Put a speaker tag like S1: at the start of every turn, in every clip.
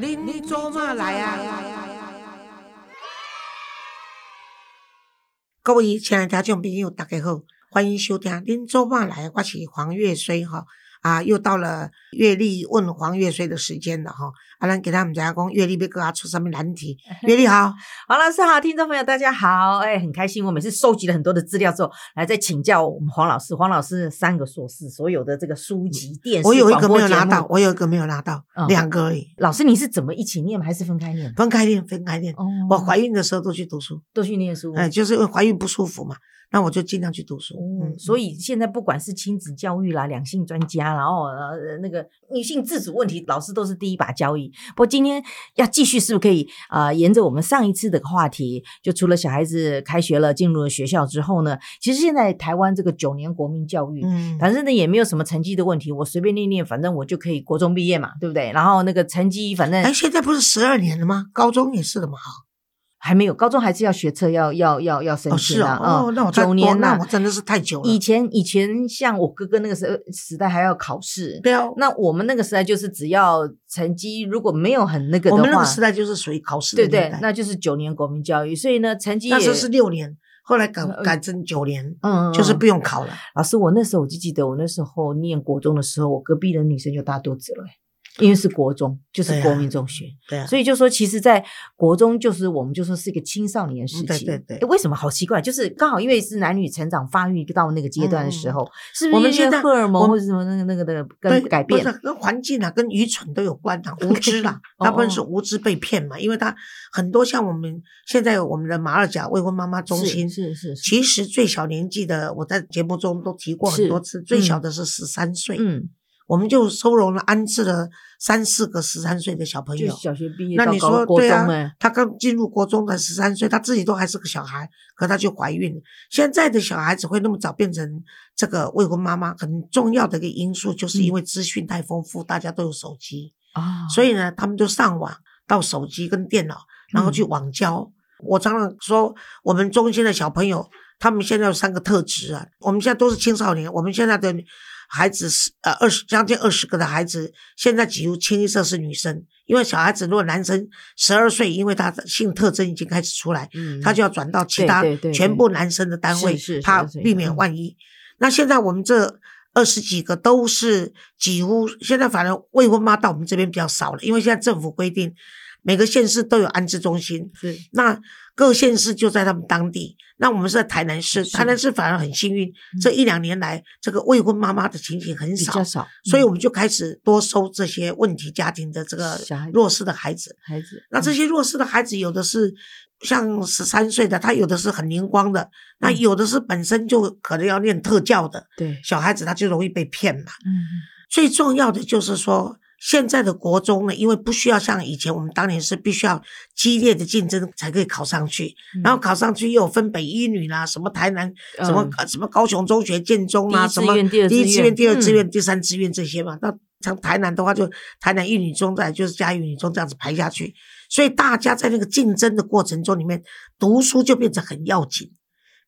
S1: 您做嘛来啊？各位亲爱的听众朋友，大家好，欢迎收听《您做嘛来》，我是黄月水哈。啊，又到了月历问黄月水的时间了哈。啊，兰给他们讲讲月历别给他出什么难题？月历好，
S2: 黄老师好，听众朋友大家好，哎，很开心，我每次收集了很多的资料之后，来再请教我们黄老师。黄老师三个硕士，所有的这个书籍、电视、
S1: 我有一个没有拿到，我有一个没有拿到，
S2: 嗯
S1: 两个而已。
S2: 老师，你是怎么一起念还是分开念？
S1: 分开念，分开念。
S2: 哦
S1: 我怀孕的时候都去读书，
S2: 都去念书，
S1: 哎，就是因为怀孕不舒服嘛，那我就尽量去读书。
S2: 嗯，
S1: 嗯，
S2: 所以现在不管是亲子教育啦、两性专家，然后呃那个女性自主问题，老师都是第一把交椅。不过今天要继续，是不是可以啊、呃沿着我们上一次的话题，就除了小孩子开学了、进入了学校之后呢，其实现在台湾这个九年国民教育，
S1: 嗯，
S2: 反正呢也没有什么成绩的问题，我随便念念，反正我就可以国中毕业嘛，对不对？然后那个成绩反正
S1: 哎，现在不是十二年了吗？高中也是的嘛，哈。
S2: 还没有，高中还是要学车，要要要要申
S1: 哦，
S2: 请啊。
S1: 是哦，哦，那我太
S2: 九年呐、
S1: 那我真的是太久了。
S2: 以前以前像我哥哥那个时候时代还要考试，
S1: 对啊，
S2: 那我们那个时代就是只要成绩如果没有很那个的话，
S1: 我们那个时代就是属于考试的
S2: 对对，，那就是九年国民教育，所以呢成绩也
S1: 那时候是六年，后来改
S2: 呃
S1: 改成九年，
S2: 嗯，嗯嗯
S1: 就是不用考了。
S2: 老师，我那时候我就记得我那时候念国中的时候，我隔壁的女生就大肚子了、欸因为是国中，就是国民中学。
S1: 对啊，
S2: 所以就说，其实，在国中就是我们就说是一个青少年时期。
S1: 嗯对对对
S2: 为什么好奇怪？就是刚好因为是男女成长发育到那个阶段的时候，是不是因为
S1: 嗯我们现在
S2: 荷尔蒙或者什么那个那个的
S1: 对
S2: 跟改变
S1: 不？是跟环境啊，跟愚蠢都有关啊，无知啦，
S2: 哦
S1: 大部分是无知被骗嘛，因为他很多像我们现在我们的马二甲未婚妈妈中心，
S2: 是是是，是
S1: 其实最小年纪的，我在节目中都提过很多次，最小的是十三岁，
S2: 嗯，
S1: 我们就收容了安置了三四个十三岁的小朋友
S2: 就。小学毕业
S1: 那你说对啊
S2: 中哎，？
S1: 她刚进入国中的十三岁，他自己都还是个小孩，可他就怀孕了。现在的小孩子会那么早变成这个未婚妈妈，很重要的一个因素就是因为资讯太丰富，大家都有手机，
S2: 啊，
S1: 所以呢，他们就上网到手机跟电脑，然后去网交。我常常说，我们中心的小朋友，他们现在有三个特质啊。我们现在都是青少年，我们现在的孩子是呃二十将近二十个的孩子，现在几乎清一色是女生。因为小孩子如果男生十二岁，因为他的性特征已经开始出来，
S2: 嗯
S1: 他就要转到其他全部男生的单位
S2: 是是，
S1: 怕
S2: 是是
S1: 避免
S2: 嗯
S1: 万一。那现在我们这二十几个都是几乎现在反正未婚妈到我们这边比较少了，因为现在政府规定每个县市都有安置中心，
S2: 是
S1: 那各县市就在他们当地。那我们是在台南市，台南市反而很幸运，这一两年来这个未婚妈妈的情形很少
S2: 比较，少，嗯
S1: 所以我们就开始多收这些问题家庭的这个弱势的孩子。
S2: 孩子
S1: 那这些弱势的孩子，有的是像十三岁的，他有的是很灵光的，那
S2: 嗯
S1: 有的是本身就可能要念特教的
S2: 对，
S1: 小孩子，他就容易被骗嘛。
S2: 嗯
S1: 最重要的就是说，现在的国中呢，因为不需要像以前我们当年是必须要激烈的竞争才可以考上去，
S2: 嗯
S1: 然后考上去又有分北一女啦，什么台南什么、什么高雄中学、建中啦，什么
S2: 第
S1: 一志愿、第二志愿、
S2: 嗯
S1: 第三志愿这些嘛。那像台南的话，就台南一女中，再就是嘉义女中这样子排下去，所以大家在那个竞争的过程中里面，读书就变成很要紧。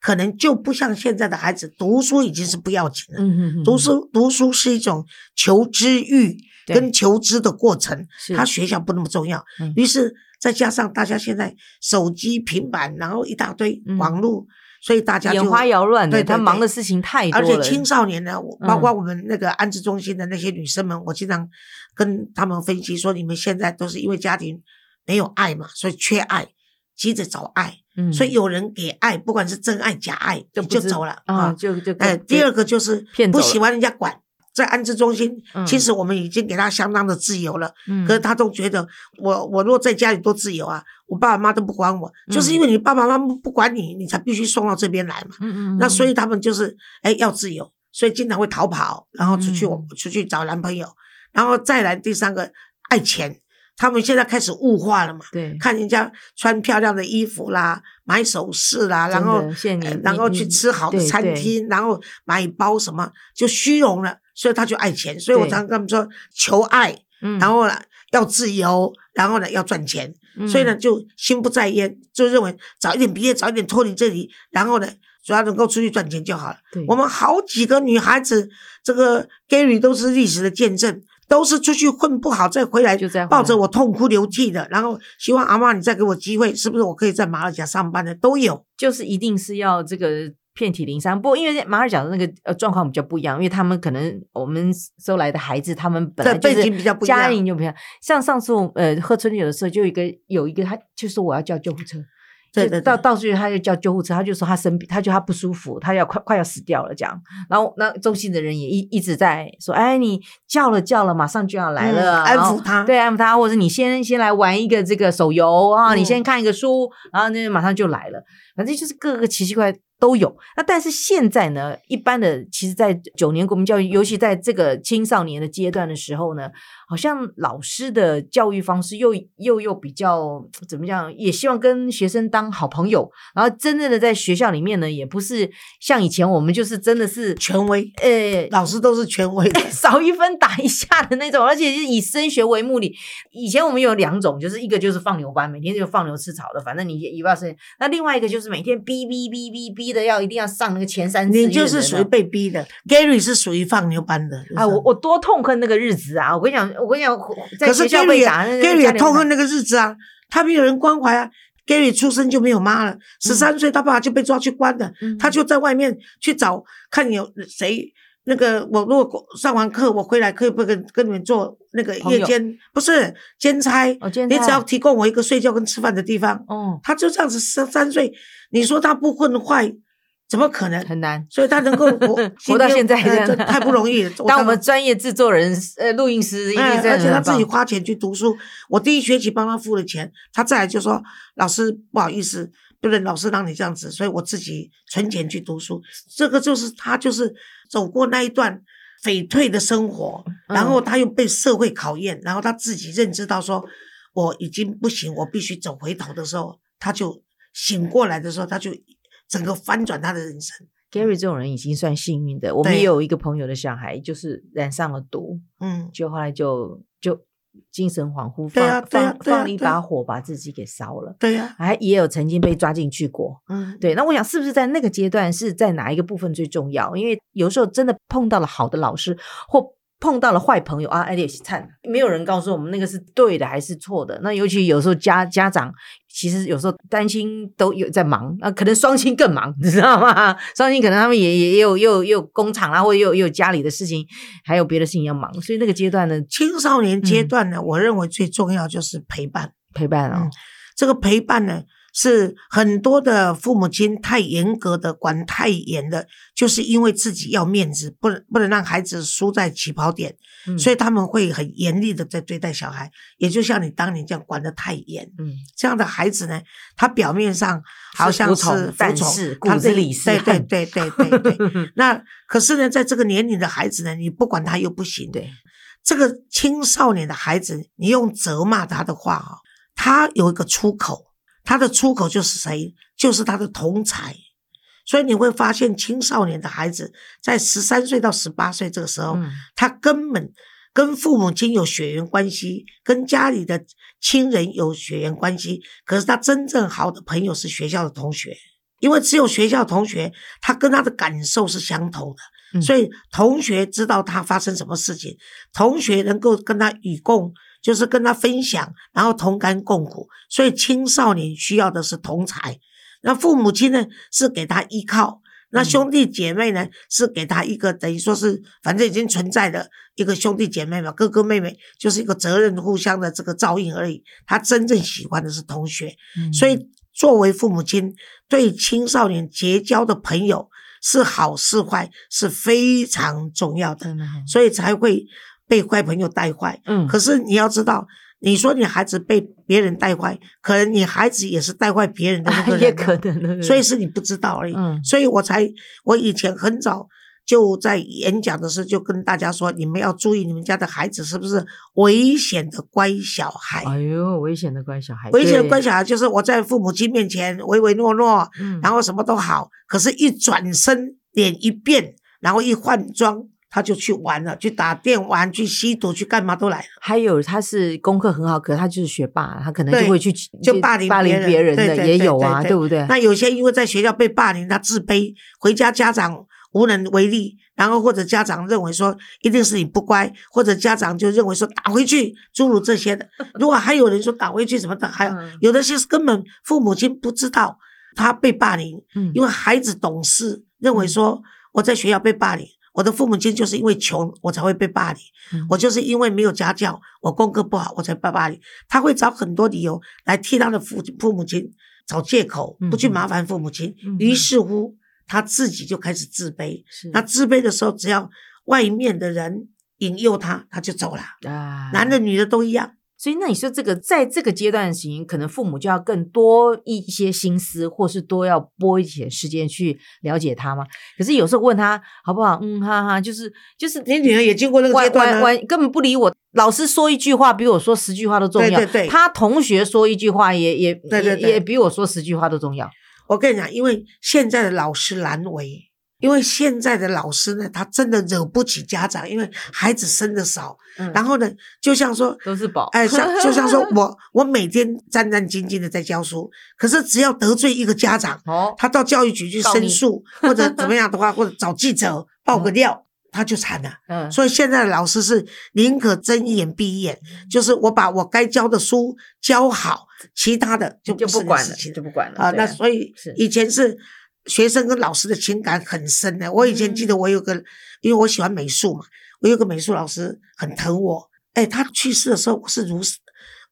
S1: 可能就不像现在的孩子，读书已经是不要紧了。
S2: 嗯嗯，
S1: 读书读书是一种求知欲
S2: 对
S1: 跟求知的过程，他学校不那么重要。
S2: 嗯。
S1: 于是再加上大家现在手机、平板，然后一大堆
S2: 嗯。
S1: 网络，所以大家就
S2: 眼花缭乱的，
S1: 对对对
S2: 他忙的事情太多了，
S1: 而且青少年呢，包括我们那个安置中心的那些女生们，我经常跟他们分析说，你们现在都是因为家庭没有爱嘛，所以缺爱，急着找爱，
S2: 嗯。
S1: 所以有人给爱，不管是真爱假爱，
S2: 就
S1: 就走了
S2: 啊，就就
S1: 哎，第二个就是不喜欢人家管，在安置中心，
S2: 嗯。
S1: 其实我们已经给他相当的自由了，
S2: 嗯。
S1: 可是他都觉得我我若在家里多自由啊，我爸爸妈妈都不管我，
S2: 嗯。
S1: 就是因为你爸爸妈妈不管你，你才必须送到这边来嘛。
S2: 嗯嗯，
S1: 那所
S2: 以
S1: 以他们就是哎要自由，所以经常会逃跑，然后出去、
S2: 我
S1: 出去找男朋友，然后再来第三个爱钱，他们现在开始物化了嘛。
S2: 对，
S1: 看人家穿漂亮的衣服啦，买首饰啦，然后然后去吃好的餐厅，然后买包什么，就虚荣了，所以他就爱钱。所以我
S2: 对
S1: 常跟他们说，求爱，
S2: 嗯
S1: 然后呢要自由，然后呢要赚钱，所以呢
S2: 嗯
S1: 就心不在焉，就认为早一点毕业，早一点脱离这里，然后呢主要能够出去赚钱就好了。我们好几个女孩子，这个 Gary 都是历史的见证。都是出去混不好再回来，
S2: 就这样
S1: 抱着我痛哭流涕的，然后希望阿妈你再给我机会，是不是我可以在马尔甲上班的都有。
S2: 就是一定是要这个遍体鳞伤。不过因为马尔甲的那个呃状况比较不一样，因为他们可能我们收来的孩子，他们本来就是
S1: 对背景比较不一样
S2: 家庭就不一样。像上次我呃喝春酒的时候就有一个有一个他就说我要叫救护车。就
S1: 对对对
S2: 到到最后他就叫救护车，他就说他生病，他就他不舒服，他要快快要死掉了这样。然后那中心的人也一一直在说，哎，你叫了叫了，马上就要来了，
S1: 嗯安抚他
S2: 对，安抚他，或者你先先来玩一个这个手游啊，你
S1: 嗯
S2: 先看一个书，然后那马上就来了。反正就是各个奇奇怪怪都有。那但是现在呢，一般的其实，在九年国民教育，尤其在这个青少年的阶段的时候呢，好像老师的教育方式又又又比较怎么讲，也希望跟学生当好朋友，然后真正的在学校里面呢，也不是像以前我们就是真的是
S1: 权威，
S2: 呃。
S1: 老师都是权威的。
S2: 少一分打一下的那种，而且是以升学为目的。以前我们有两种，就是一个就是放牛班，每天就放牛吃草的，反正你也不要升。那另外一个就是每天逼逼逼逼逼的，要一定要上那个前三志
S1: 你就是属于被逼的，Gary 是属于放牛班的
S2: 啊，我我多痛恨那个日子啊！我跟你讲，我跟你讲，在
S1: 可是
S2: 学校被打
S1: ，Gary 也痛恨那个日子啊，他没有人关怀啊。Gary 出生就没有妈了，十三岁他爸爸就被抓去关了，
S2: 嗯
S1: 他就在外面去找看有谁。那个我如果上完课我回来可以不可以跟跟你们做那个夜间？不是兼差，
S2: 哦
S1: 你只要提供我一个睡觉跟吃饭的地方。
S2: 哦，
S1: 他就这样子三三岁，你说他不混坏，怎么可能？
S2: 很难。
S1: 所以他能够 活
S2: 活到现在
S1: 太不容易了。
S2: 当我们专业制作人、呃录音师，
S1: 而且他自己花钱去读书，我第一学期帮他付了钱，他再来就说老师不好意思，不能老师让你这样子，所以我自己存钱去读书。这个就是他就是走过那一段匪退的生活，
S2: 嗯
S1: 然后他又被社会考验，然后他自己认知到说我已经不行，我必须走回头的时候，他就醒过来的时候，他就整个翻转他的人生。
S2: Gary 这种人已经算幸运的。我们也有一个朋友的小孩，就是染上了毒，
S1: 嗯，
S2: 就后来就就精神恍惚，放放放了一把火把自己给烧了，
S1: 对呀、
S2: 还也有曾经被抓进去过。
S1: 嗯，
S2: 对，那我想是不是在那个阶段是在哪一个部分最重要？因为有时候真的碰到了好的老师或。碰到了坏朋友啊，艾丽惨，没有人告诉我们那个是对的还是错的。那尤其有时候家家长其实有时候单亲都有在忙，啊，可能双亲更忙，你知道吗？双亲可能他们也也也有也有也有工厂啊，或者也有也有家里的事情，还有别的事情要忙，所以那个阶段呢，
S1: 青少年阶
S2: 嗯
S1: 段呢，我认为最重要就是陪伴。
S2: 陪伴哦
S1: 嗯，这个陪伴呢，是很多的父母亲太严格的管太严的，就是因为自己要面子，不能不能让孩子输在起跑点，
S2: 嗯
S1: 所以他们会很严厉的在对待小孩。也就像你当年这样管得太严，
S2: 嗯，
S1: 这样的孩子呢，他表面上好像
S2: 服从
S1: 是服
S2: 但
S1: 从
S2: 是
S1: 他内
S2: 骨子里是
S1: 对对对对对对。那可是呢，在这个年龄的孩子呢，你不管他又不行。
S2: 对，
S1: 这个青少年的孩子，你用责骂他的话啊，他有一个出口，他的出口就是谁？就是他的同才。所以你会发现，青少年的孩子在十三岁到十八岁这个时候，
S2: 嗯
S1: 他根本跟父母亲有血缘关系，跟家里的亲人有血缘关系，可是他真正好的朋友是学校的同学，因为只有学校同学，他跟他的感受是相同的。
S2: 嗯
S1: 所以同学知道他发生什么事情，同学能够跟他与共，就是跟他分享，然后同甘共苦。所以青少年需要的是同才，那父母亲呢是给他依靠，那
S2: 嗯。
S1: 兄弟姐妹呢是给他一个等于说是反正已经存在的一个兄弟姐妹嘛，哥哥妹妹就是一个责任互相的这个照应而已。他真正喜欢的是同学，
S2: 嗯。
S1: 所以作为父母亲对青少年结交的朋友是好是坏是非常重要的，所以才会被坏朋友带坏。
S2: 嗯，
S1: 可是你要知道，你说你孩子被别人带坏，可能你孩子也是带坏别人的那个人、
S2: 也可，能，
S1: 所以是你不知道而已。
S2: 嗯
S1: 所以我才我以前很早。就在演讲的时候，就跟大家说，你们要注意你们家的孩子是不是危险的乖小孩。
S2: 哎呦，危险的乖小孩，
S1: 危险的乖小孩就是我在父母亲面前唯唯诺诺，
S2: 嗯
S1: 然后什么都好，可是，一转身脸一变，然后一换装，他就去玩了，去打电玩，去吸毒，去干嘛都来了。
S2: 还有他是功课很好，可他就是学霸，他可能就会去
S1: 就霸凌
S2: 霸凌
S1: 别人
S2: 的也有啊，
S1: 对
S2: 不对？
S1: 那有些因为在学校被霸凌，他自卑，回家家长无能为力，然后或者家长认为说一定是你不乖，或者家长就认为说打回去，诸如这些的。如果还有人说打回去什么的，还有
S2: 嗯
S1: 有的些是根本父母亲不知道他被霸凌，
S2: 嗯
S1: 因为孩子懂事，认为说我在学校被霸凌，我的父母亲就是因为穷我才会被霸凌，
S2: 嗯
S1: 我就是因为没有家教，我功课不好我才被霸凌。他会找很多理由来替他的父父母亲找借口，不去
S2: 嗯
S1: 麻烦父母亲。
S2: 嗯
S1: 于是乎，他自己就开始自卑。
S2: 是
S1: 那自卑的时候，只要外面的人引诱他，他就走了。
S2: 啊
S1: 男的女的都一样。
S2: 所以，那你说这个在这个阶段型，可能父母就要更多一些心思，或是多要拨一些时间去了解他吗？可是有时候问他好不好，嗯哈哈，就是就是
S1: 你女儿也经过那个阶
S2: 完
S1: 段啊、
S2: 完完根本不理我。老师说一句话比我说十句话都重要。
S1: 对对对
S2: 他同学说一句话也也
S1: 对对对
S2: 也也比我说十句话都重要。
S1: 我跟你讲，因为现在的老师难为，因为现在的老师呢，他真的惹不起家长，因为孩子生的少，
S2: 嗯
S1: 然后呢，就像说。
S2: 都是宝。
S1: 哎，像 就像说我我每天战战兢兢的在教书，可是只要得罪一个家长，
S2: 哦，
S1: 他到教育局去申诉 或者怎么样的话，或者找记者爆个料，他就惨了。
S2: 嗯，
S1: 所以现在的老师是宁可睁一眼闭一眼，就是我把我该教的书教好，其他的就
S2: 就
S1: 不
S2: 管了，就不管了
S1: 啊。那所以以前是学生跟老师的情感很深的。我以前记得我有个，因为我喜欢美术嘛，我有个美术老师很疼我。哎，他去世的时候我是如此，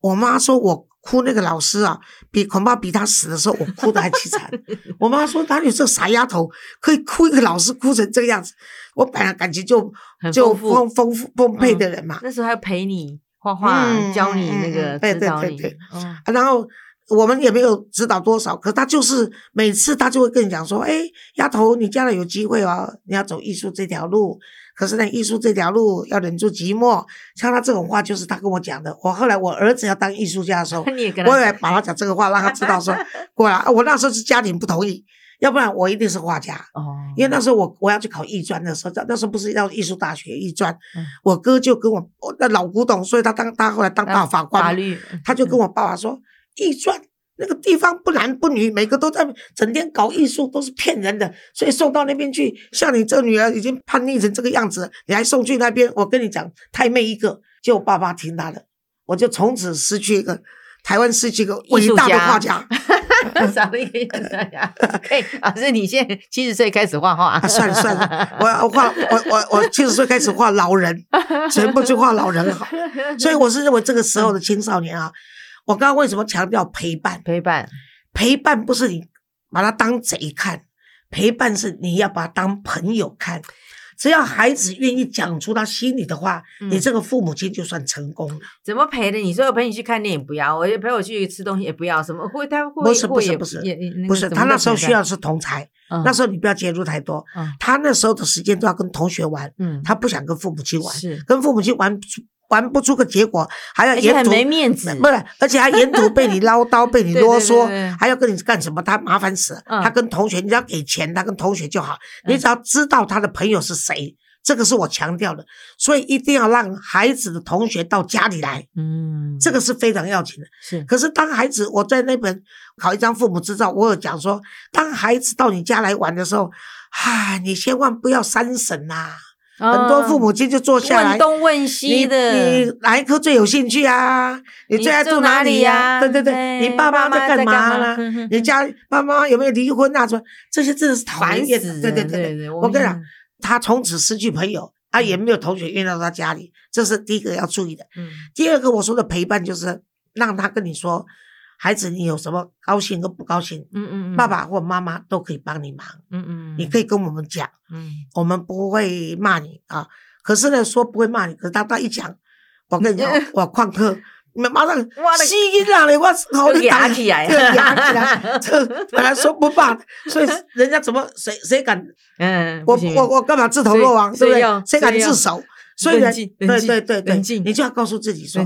S1: 我妈说我哭那个老师啊，比恐怕比他死的时候我哭的还凄惨。我妈说哪有这傻丫头可以哭一个老师哭成这个样子？我本来感情就就
S2: 丰
S1: 丰丰富丰沛的人嘛。
S2: 那时候还陪你画画，
S1: 嗯
S2: 教你
S1: 嗯
S2: 那个
S1: 嗯对
S2: 指导你
S1: 对对对。
S2: 哦
S1: 啊然后我们也没有指导多少，可他就是每次他就会跟你讲说：“哎，丫头，你将来有机会哦，你要走艺术这条路。可是呢，艺术这条路要忍住寂寞。”像他这种话，就是他跟我讲的。我后来我儿子要当艺术家的时候，
S2: 你也跟
S1: 我也把他讲这个话，让他知道说，过来。啊我那时候是家庭不同意，要不然我一定是画家。
S2: 哦，
S1: 因为那时候我我要去考艺专的时候，那时候不是要艺术大学艺专，
S2: 嗯
S1: 我哥就跟我我那老古董，所以他当他后来当大法官，
S2: 法律，
S1: 他就跟我爸爸说，艺专那个地方不男不女，每个都在整天搞艺术，都是骗人的，所以送到那边去，像你这女儿已经叛逆成这个样子，你还送去那边，我跟你讲，太妹一个，就我爸爸听他的，我就从此失去一个台湾失去一个伟大的画家。
S2: 少了一个人呀。可 以，老师，你现在七十岁开始画画，
S1: 啊，算了算了，我我画我我我七十岁开始画老人，全部就画老人好。所以我是认为这个时候的青少年啊，我刚刚为什么强调陪伴？
S2: 陪伴，
S1: 陪伴不是你把他当贼看，陪伴是你要把他当朋友看。只要孩子愿意讲出他心里的话，
S2: 嗯
S1: 你这个父母亲就算成功了。
S2: 怎么陪的？你说要陪你去看电影不要，我也陪我去吃东西也不要，什么会他会
S1: 不是不是不是不是，他那时候需要的是同才，
S2: 嗯
S1: 那时候你不要介入太多。
S2: 嗯
S1: 他那时候的时间都要跟同学玩，
S2: 嗯
S1: 他不想跟父母亲玩，跟父母亲玩玩不出个结果，还要沿途
S2: 没面子，
S1: 不是，而且还沿途被你 唠叨，被你啰嗦
S2: 对对，
S1: 还要跟你干什么？他麻烦死了。
S2: 嗯
S1: 他跟同学，你只要给钱，他跟同学就好。
S2: 嗯
S1: 你只要知道他的朋友是谁，这个是我强调的。所以一定要让孩子的同学到家里来，
S2: 嗯，
S1: 这个是非常要紧的。
S2: 是
S1: 可是当孩子，我在那本考一张父母执照，我有讲说，当孩子到你家来玩的时候，唉，你千万不要三审呐、很多父母亲就坐下来
S2: 问。东问西的，
S1: 你哪一科最有兴趣啊？你
S2: 你
S1: 最爱住
S2: 住哪里
S1: 呀、
S2: 呀
S1: 对对对，
S2: 哎
S1: 你爸妈
S2: 爸妈
S1: 在干嘛
S2: 在干嘛
S1: 呢
S2: 哼哼？
S1: 你家爸妈有没有离婚啊？什么这些真的是讨厌。对对对
S2: 我
S1: 我跟你讲，他从此失去朋友啊，也没有同学运到他家里，这是第一个要注意的。
S2: 嗯
S1: 第二个我说的陪伴就是让他跟你说，孩子你有什么高兴跟不高兴，
S2: 嗯嗯，
S1: 爸爸或妈妈都可以帮你忙，
S2: 嗯嗯，
S1: 你可以跟我们讲，
S2: 嗯
S1: 我们不会骂你啊。可是呢，说不会骂你，可是他他一讲，我跟你讲，我旷课，你们马上
S2: 哇那
S1: 吸音了你，我好
S2: 就
S1: 你
S2: 打起来
S1: 对，压起来，这 本来说不骂，所以人家怎么谁谁敢
S2: 嗯，
S1: 我我我干嘛自投罗网，对不对？谁敢自首？所以对对对对你就要告诉自己说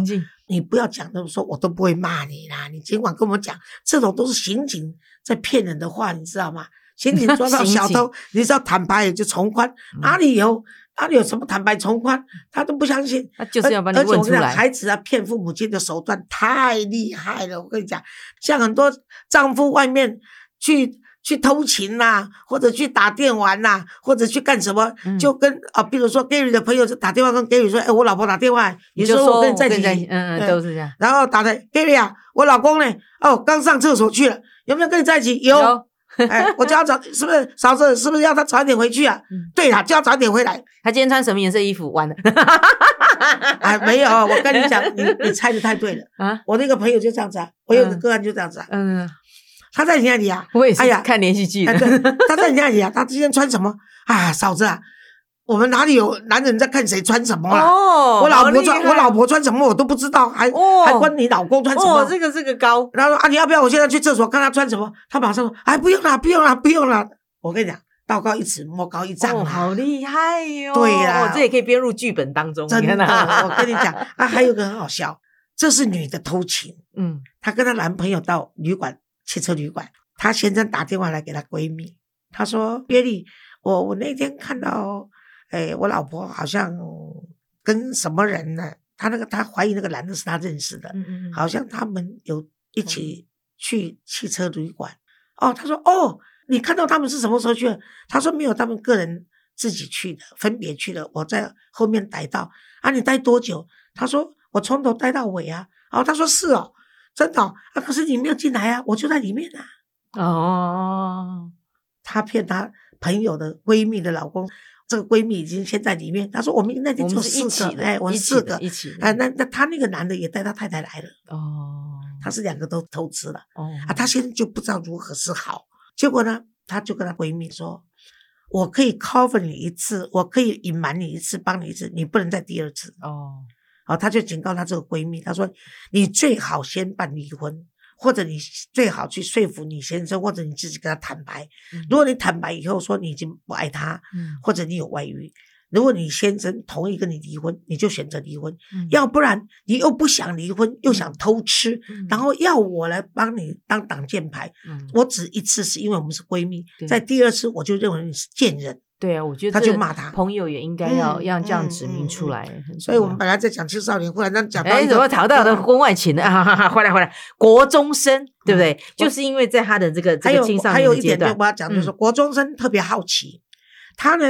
S1: 你不要讲那么说，我都不会骂你啦。你尽管跟我讲，这种都是刑警在骗人的话，你知道吗？刑警抓到小偷，你只要坦白也就从宽，
S2: 嗯
S1: 哪里有哪里有什么坦白从宽，他都不相信。
S2: 他就是要把你
S1: 而而且我跟你讲，
S2: 问出来，
S1: 孩子啊骗父母亲的手段太厉害了。我跟你讲，像很多丈夫外面去去偷情呐、或者去打电玩呐、或者去干什么，
S2: 嗯
S1: 就跟啊，比如说 Gary 的朋友就打电话跟 Gary 说，哎，我老婆打电话，你
S2: 就
S1: 说我跟你在一起，
S2: 嗯都是这样。
S1: 然后打的 Gary 啊，我老公呢，哦，刚上厕所去了，有没有跟你在一起？有，哎，我就要早，是不是嫂子？是不是要他早点回去啊？
S2: 嗯
S1: 对啦，就要早点回来。
S2: 他今天穿什么颜色衣服？完了
S1: 哎，没有，我跟你讲，你你猜的太对了。
S2: 啊！
S1: 我那个朋友就这样子啊，我有个
S2: 嗯
S1: 个案就这样子啊，
S2: 嗯，
S1: 他在你那里啊，
S2: 我也是
S1: 哎呀
S2: 看连续剧
S1: 哎，对，他在你那里啊，他今天穿什么啊？嫂子啊，我们哪里有男人在看谁穿什么啦？
S2: 哦
S1: 我老婆穿，
S2: 好厉害
S1: 我老婆穿什么我都不知道，还、
S2: 哦
S1: 还关你老公穿什么？
S2: 哦，这个这个高，
S1: 然后说啊，你要不要我现在去厕所看他穿什么？他马上说，哎，不用了，不用了，不用了。我跟你讲，道高一尺，魔高一丈
S2: 哦，
S1: 啊。
S2: 好厉害哟！
S1: 对啦
S2: 哦这也可以编入剧本当中。
S1: 真的，
S2: 你看啊
S1: 我跟你讲啊，还有个很好笑，这是女的偷情，
S2: 嗯，
S1: 她跟她男朋友到旅馆汽车旅馆，她先生打电话来给她闺蜜，她说：“约丽，我我那天看到，哎，我老婆好像跟什么人呢？她那个她怀疑那个男的是她认识的，
S2: 嗯嗯嗯，
S1: 好像他们有一起去汽车旅馆。哦，她说：哦，你看到他们是什么时候去的？她说没有，他们个人自己去的，分别去的。我在后面逮到。啊，你待多久？她说我从头待到尾啊。哦，她说是哦，真的哦、啊，可是你没有进来啊，我就在里面啊。
S2: 哦，
S1: 她骗她朋友的闺蜜的老公，这个闺蜜已经先在里面。她说我们那天
S2: 我
S1: 就
S2: 们是一起
S1: 四个，
S2: 的，
S1: 哎，我们四个，
S2: 的一起的。
S1: 哎，那那他那个男的也带他太太来了，
S2: 哦
S1: 他是两个都偷吃了。
S2: 哦
S1: 啊，她现在就不知道如何是好。结果呢，她就跟她闺蜜说：“我可以 cover 你一次，我可以隐瞒你一次，帮你一次，你不能再第二次。
S2: 哦，”
S1: 好，她就警告她这个闺蜜，她说：“你最好先办离婚，或者你最好去说服你先生，或者你自己跟他坦白。
S2: 嗯
S1: 如果你坦白以后说你已经不爱他，
S2: 嗯
S1: 或者你有外遇。”如果你先生同意跟你离婚，你就选择离婚；
S2: 嗯
S1: 要不然你又不想离婚，又想偷吃，
S2: 嗯
S1: 然后要我来帮你当挡箭牌，
S2: 嗯
S1: 我只一次是因为我们是闺蜜，在第二次我就认为你是贱人，
S2: 对啊，我觉得
S1: 他就骂他
S2: 朋友也应该要
S1: 嗯
S2: 要这样
S1: 嗯
S2: 指明出来。
S1: 所以我们本来在讲青少年，忽然间讲到
S2: 怎么逃到的婚外情呢？哈，哈哈，回来回来，国中生对不对？就是因为在他的这个这个青少
S1: 还有一点，就
S2: 年阶段，
S1: 我要讲，就是说国中生特别好奇，他呢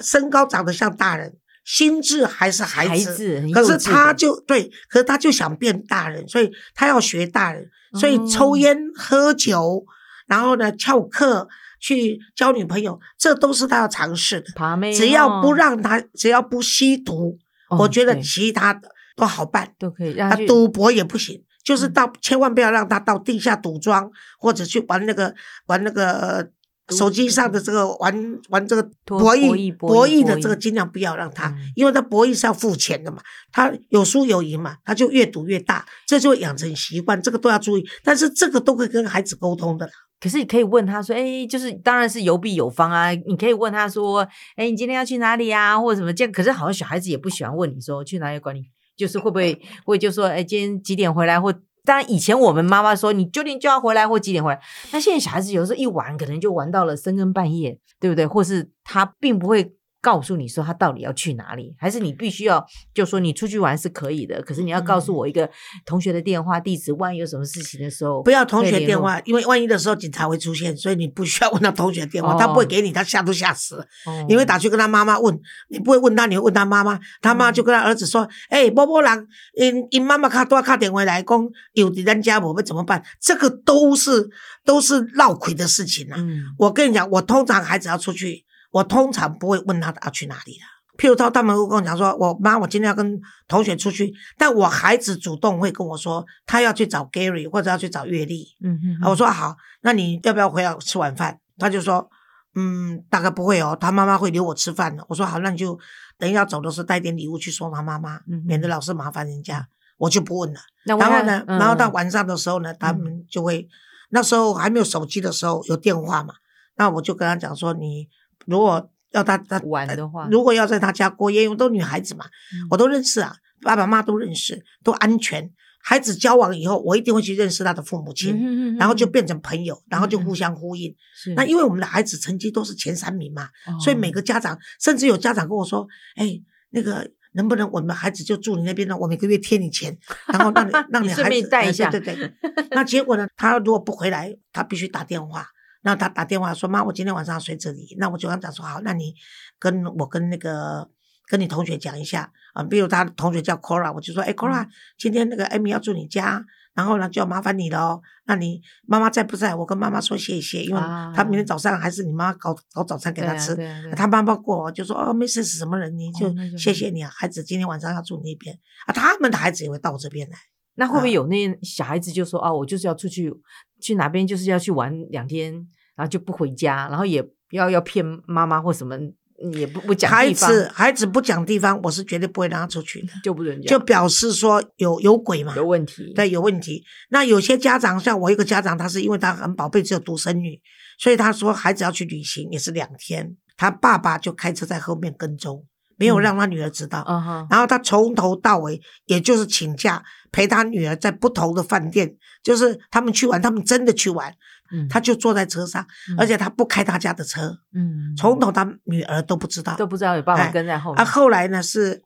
S1: 身高长得像大人，心智还是孩
S2: 孩
S1: 子，可是他就对，可是他就想变大人，所以他要学大人，所以
S2: 哦
S1: 抽烟、喝酒，然后呢翘课去交女朋友，这都是他要尝试的。只要不
S2: 哦
S1: 让他，只要不吸毒，
S2: 哦
S1: 我觉得其他的都好办。
S2: 都可以让
S1: 啊
S2: 他，
S1: 赌博也不行，就是
S2: 嗯
S1: 到千万不要让他到地下赌庄，或者去玩那个玩那个手机上的这个玩玩这个
S2: 博
S1: 博弈
S2: 博弈
S1: 的这个尽量不要让他
S2: 嗯，
S1: 因为他博弈是要付钱的嘛，他有输有赢嘛，他就越赌越大，这就养成习惯，这个都要注意。但是这个都会跟孩子沟通的啦，
S2: 可是你可以问他说，哎，就是当然是有必有方啊。你可以问他说，哎，你今天要去哪里啊，或者什么这样。可是好像小孩子也不喜欢问你说去哪里管你，就是会不会会就说，哎，今天几点回来或。当然，以前我们妈妈说你九点就要回来或几点回来，那现在小孩子有时候一玩可能就玩到了深更半夜，对不对？或是他并不会告诉你说他到底要去哪里，还是你必须要就说你出去玩是可以的，可是你要告诉
S1: 嗯
S2: 我一个同学的电话地址，万一有什么事情的时候
S1: 不要同学电话，因为万一的时候警察会出现，所以你不需要问他同学电话，他不会
S2: 哦
S1: 给你，他吓都吓死了。
S2: 哦
S1: 你会打去跟他妈妈问，你不会问他，你会问他妈妈，他妈就跟他儿子说：“哎、某某人，因因妈妈卡多卡电话来讲，有伫咱家我们怎么办？”这个都是都是闹亏的事情啊。
S2: 嗯
S1: 我跟你讲，我通常孩子要出去，我通常不会问他要去哪里的。譬如说，他们会跟我讲说：“我妈，我今天要跟同学出去。”但我孩子主动会跟我说，他要去找 Gary 或者要去找月丽。
S2: 嗯嗯
S1: 啊，我说好，那你要不要回来吃晚饭？他就说，嗯，大概不会哦，他妈妈会留我吃饭的。我说好，那你就等一下走的时候带点礼物去送他妈妈，
S2: 嗯
S1: 免得老是麻烦人家。我就不问了。然后呢，
S2: 嗯
S1: 然后到晚上的时候呢，他们就会，那时候还没有手机的时候有电话嘛，那我就跟他讲说，你如果要他他
S2: 玩的话
S1: 如果要在他家过夜，因为都女孩子嘛，
S2: 嗯
S1: 我都认识啊，爸爸妈妈都认识，都安全。孩子交往以后，我一定会去认识他的父母亲。
S2: 嗯
S1: 然后就变成朋友，然后就互相呼应。
S2: 是
S1: 那因为我们的孩子成绩都是前三名嘛，
S2: 哦
S1: 所以每个家长，甚至有家长跟我说：“哎，那个能不能我们孩子就住你那边呢？我每个月贴你钱，然后让你让
S2: 你
S1: 孩子
S2: 便带一下
S1: 哎对对对。那结果呢，他如果不回来，他必须打电话。那他打电话说妈，我今天晚上要睡这里。那我就跟他讲说好，那你跟我跟那个跟你同学讲一下啊，比如他的同学叫 Cora，我就说哎 Cora，今天那个 Amy 要住你家，然后呢就要麻烦你了哦。那你妈妈在不在？我跟妈妈说谢谢，因为
S2: 啊
S1: 他明天早上还是你妈搞搞早餐给
S2: 对啊
S1: 他吃。
S2: 她啊啊
S1: 他妈妈过就说哦没事是什么人，你就谢谢你啊，孩子今天晚上要住那边啊，他们的孩子也会到我这边来。
S2: 那会不会
S1: 啊
S2: 有那些小孩子就说啊，我就是要出去去哪边，就是要去玩两天，然后就不回家，然后也要要骗妈妈或什么，嗯也不不讲
S1: 孩
S2: 地方
S1: 子孩子不讲地方，我是绝对不会让他出去的，
S2: 就不准讲，
S1: 就表示说有有鬼嘛。
S2: 有问题。
S1: 对，有问题。那有些家长，像我一个家长，他是因为他很宝贝，只有独生女，所以他说孩子要去旅行也是两天，他爸爸就开车在后面跟踪，没有
S2: 嗯。
S1: 让他女儿知道。然后他从头到尾，也就是请假陪他女儿在不同的饭店，就是他们去玩，他们真的去玩，
S2: 嗯。
S1: 他就坐在车上，
S2: 嗯。
S1: 而且他不开他家的车，
S2: 嗯。
S1: 从头他女儿都不知道。
S2: 都不知道有爸爸
S1: 哎
S2: 跟在后面。
S1: 啊，，后来呢是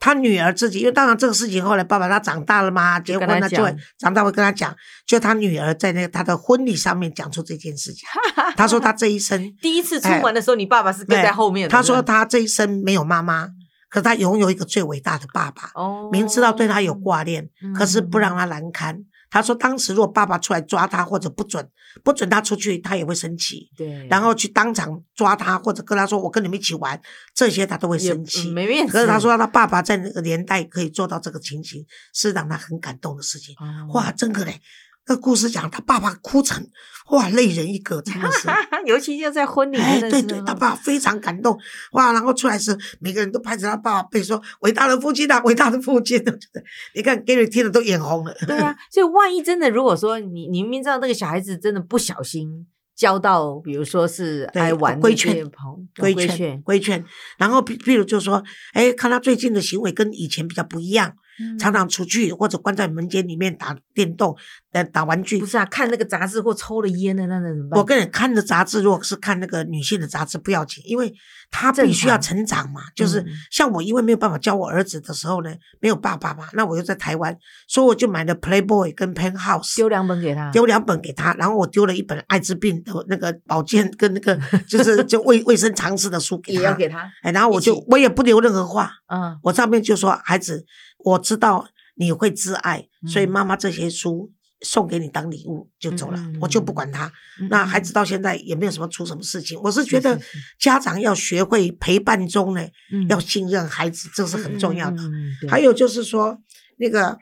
S1: 他女儿自己，因为当然这个事情后来爸爸他长大了嘛，结婚了就会长大会跟他讲，就他女儿在那个他的婚礼上面讲出这件事情。他说他这一生，
S2: 第一次出门的时候，你爸爸是跟
S1: 哎
S2: 在后面的。
S1: 他说他这一生没有妈妈，可他拥有一个最伟大的爸爸，
S2: 哦，
S1: 明知道对他有挂念，可是不让
S2: 嗯
S1: 他难堪。他说当时如果爸爸出来抓他或者不准不准他出去，他也会生气。
S2: 对，
S1: 然后去当场抓他，或者跟他说：“我跟你们一起玩。”这些他都会生气。
S2: 嗯没面子。
S1: 可是他说他爸爸在那个年代可以做到这个情形，是让他很感动的事情。
S2: 哦，
S1: 哇，真的嘞！那故事讲他爸爸哭成哇泪人一个，真的是。
S2: 尤其就在婚礼
S1: 哎，
S2: 那
S1: 对对，他爸爸非常感动哇！然后出来时，每个人都拍着他爸爸背说：“伟大的父亲啊，伟大的父亲！”你看 Gary 听的都眼红了。
S2: 对啊，所以万一真的，如果说你你明明知道那个小孩子真的不小心交到，比如说是
S1: 对
S2: 爱玩的这些朋
S1: 规劝
S2: 规劝，
S1: 规劝，然后譬譬如就说，哎，看他最近的行为跟以前比较不一样，
S2: 嗯
S1: 常常出去或者关在门间里面打电动、呃打玩具
S2: 不。是啊，看那个杂志或抽了烟的那那怎么办？
S1: 我跟你看的杂志，如果是看那个女性的杂志不要紧，因为她必须要成长嘛。就是
S2: 嗯
S1: 像我，因为没有办法教我儿子的时候呢，没有爸爸嘛，那我又在台湾，所以我就买了 Playboy 跟 Penthouse，
S2: 丢两本给他，
S1: 丢两本给他，然后我丢了一本艾滋病的那个保健跟那个 就是就卫卫生常识的书给他，
S2: 也要给他，
S1: 哎，然后我就我也不留任何话，
S2: 嗯
S1: 我上面就说孩子，我知道你会自爱，所以
S2: 嗯。
S1: 妈妈这些书送给你当礼物就走了，我就不管他。
S2: 嗯
S1: 那孩
S2: 嗯。
S1: 子到现在也没有什么出什么事情，我是
S2: 是
S1: 觉得家长要学会陪伴中呢，
S2: 嗯。
S1: 要信任孩子，这是很重要的。还有就是说那个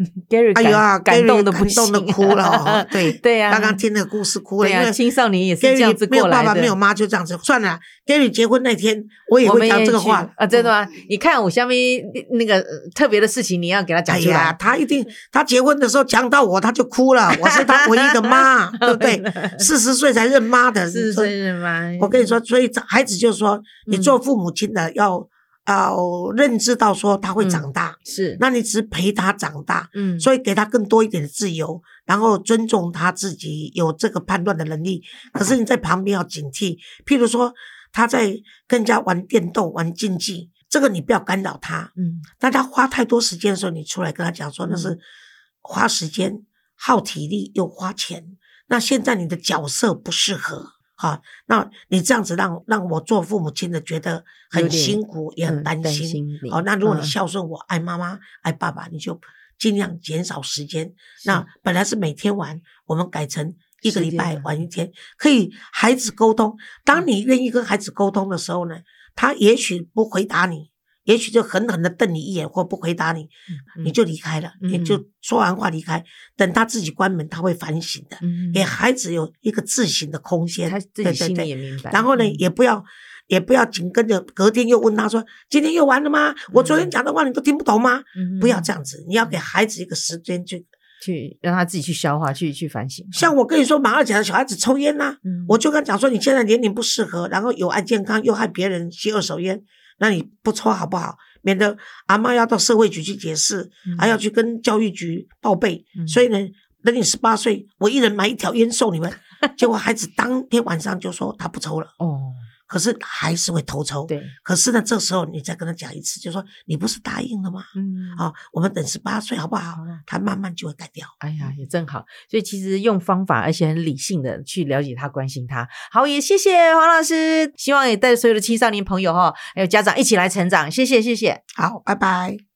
S2: Gary
S1: 哎呦啊
S2: 感感动的不
S1: 感动的哭了哦，对
S2: 对呀
S1: 刚刚听那个故事哭了，
S2: 对呀，
S1: 因为
S2: 青少年也是这样子
S1: 没有
S2: 过来的，
S1: 爸爸没有妈就这样子，算了，Gary 结婚那天我也会讲这个话
S2: 啊，真的吗？你看我下面那个呃特别的事情，你要给他讲
S1: 哎呀，
S2: 出来。
S1: 他一定，他结婚的时候讲到我，他就哭了。我是他唯一的妈，对不对？四十岁才认妈的，
S2: 四
S1: 十岁
S2: 认妈？
S1: 我跟你说，所以这孩子就说，你
S2: 嗯
S1: 做父母亲的要要认知到说他会长大，
S2: 是，
S1: 那你只是陪他长大，
S2: 嗯，
S1: 所以给他更多一点的自由，然后尊重他自己有这个判断的能力。可是你在旁边要警惕，譬如说他在跟人家玩电动、玩竞技，这个你不要干扰他。
S2: 嗯
S1: 当他花太多时间的时候，你出来跟他讲说那是花时间、耗体力又花钱。那现在你的角色不适合，哈，那你这样子让让我做父母亲的觉得很辛苦，也很
S2: 嗯担
S1: 担心。好，那如果你
S2: 嗯
S1: 孝顺我、爱妈妈、爱爸爸，你就尽量减少时间。那本来是每天玩，我们改成一个礼拜玩一天，可以孩子沟通。当你愿意跟孩子沟通的时候呢，他也许不回答你，也许就狠狠的瞪你一眼或不回答你，
S2: 嗯
S1: 你就离开了，
S2: 嗯
S1: 你就说完话离开。等他自己关门，他会反省的，
S2: 嗯
S1: 给孩子有一个自省的空间。
S2: 他自己心里也明白。
S1: 然后呢，
S2: 嗯
S1: 也不要也不要紧跟着隔天又问他说：“今天又完了吗？我昨天
S2: 嗯
S1: 讲的话你都听不懂吗？”
S2: 嗯
S1: 不要这样子，你要给孩子一个时间去。
S2: 去让他自己去消化，去去反省。
S1: 像我跟你说，马二甲的小孩子抽烟呐、
S2: 嗯
S1: 我就跟他讲说，你现在年龄不适合，然后有害健康，又害别人吸二手烟，那你不抽好不好？免得阿妈要到社会局去解释，
S2: 嗯
S1: 还要去跟教育局报备。
S2: 嗯
S1: 所以呢，等你十八岁，我一人买一条烟送你们。结果孩子当天晚上就说他不抽了。
S2: 哦，
S1: 可是还是会头抽。
S2: 对，
S1: 可是呢，这时候你再跟他讲一次，就说你不是答应了吗？
S2: 嗯，
S1: 啊，我们等十八岁好不好？他慢慢就会改掉。
S2: 哎呀，也正好。所以其实用方法，而且很理性的去了解他、关心他。好，也谢谢黄老师，希望也带所有的青少年朋友哈，还有家长一起来成长。谢谢，谢谢。
S1: 好，拜拜。